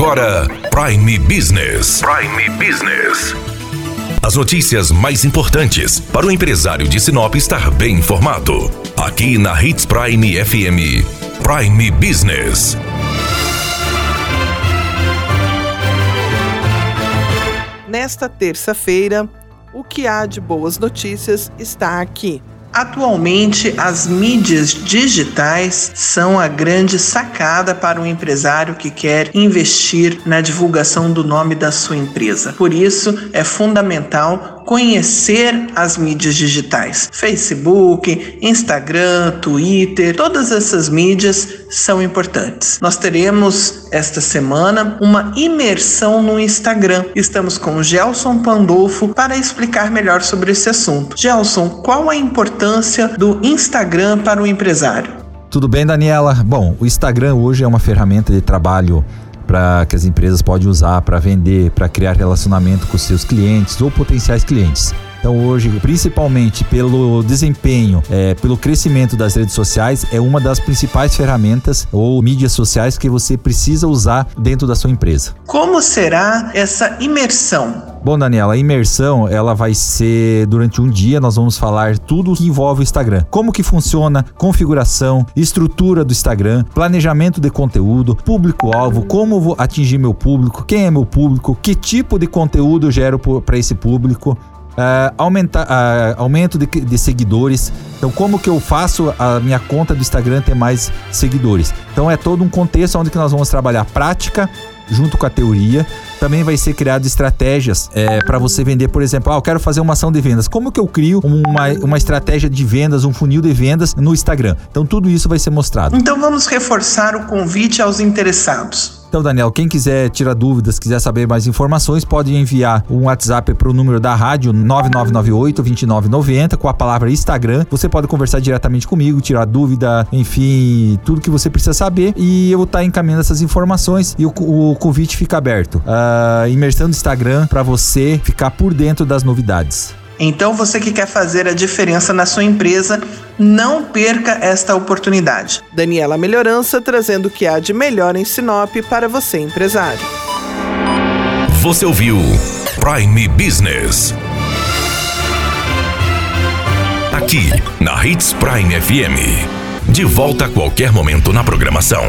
agora Prime Business. Prime Business. As notícias mais importantes para o empresário de Sinop estar bem informado. Aqui na Hits Prime FM. Prime Business. Nesta terça-feira, o que há de boas notícias está aqui. Atualmente, as mídias digitais são a grande sacada para o empresário que quer investir na divulgação do nome da sua empresa. Por isso, é fundamental conhecer as mídias digitais: Facebook, Instagram, Twitter, todas essas mídias são importantes. Nós teremos esta semana uma imersão no Instagram. Estamos com Gelson Pandolfo para explicar melhor sobre esse assunto. Gelson, qual a importância do Instagram para o empresário? Tudo bem, Daniela? Bom, o Instagram hoje é uma ferramenta de trabalho para que as empresas podem usar para vender, para criar relacionamento com seus clientes ou potenciais clientes. Então hoje, principalmente pelo desempenho, é, pelo crescimento das redes sociais, é uma das principais ferramentas ou mídias sociais que você precisa usar dentro da sua empresa. Como será essa imersão? Bom, Daniela, a imersão ela vai ser durante um dia. Nós vamos falar tudo que envolve o Instagram, como que funciona, configuração, estrutura do Instagram, planejamento de conteúdo, público-alvo, como vou atingir meu público, quem é meu público, que tipo de conteúdo eu gero para esse público, uh, aumenta, uh, aumento de, de, seguidores. Então, como que eu faço a minha conta do Instagram ter mais seguidores? Então, é todo um contexto onde que nós vamos trabalhar prática junto com a teoria. Também vai ser criado estratégias é, para você vender, por exemplo, ah, eu quero fazer uma ação de vendas. Como que eu crio uma, uma estratégia de vendas, um funil de vendas no Instagram? Então tudo isso vai ser mostrado. Então vamos reforçar o convite aos interessados. Então, Daniel, quem quiser tirar dúvidas, quiser saber mais informações, pode enviar um WhatsApp para o número da rádio 9998 2990 com a palavra Instagram. Você pode conversar diretamente comigo, tirar dúvida, enfim, tudo que você precisa saber e eu vou estar encaminhando essas informações e o, o convite fica aberto. Uh, imersão do Instagram para você ficar por dentro das novidades. Então, você que quer fazer a diferença na sua empresa, não perca esta oportunidade. Daniela Melhorança trazendo o que há de melhor em Sinop para você, empresário. Você ouviu Prime Business. Aqui, na Hits Prime FM. De volta a qualquer momento na programação.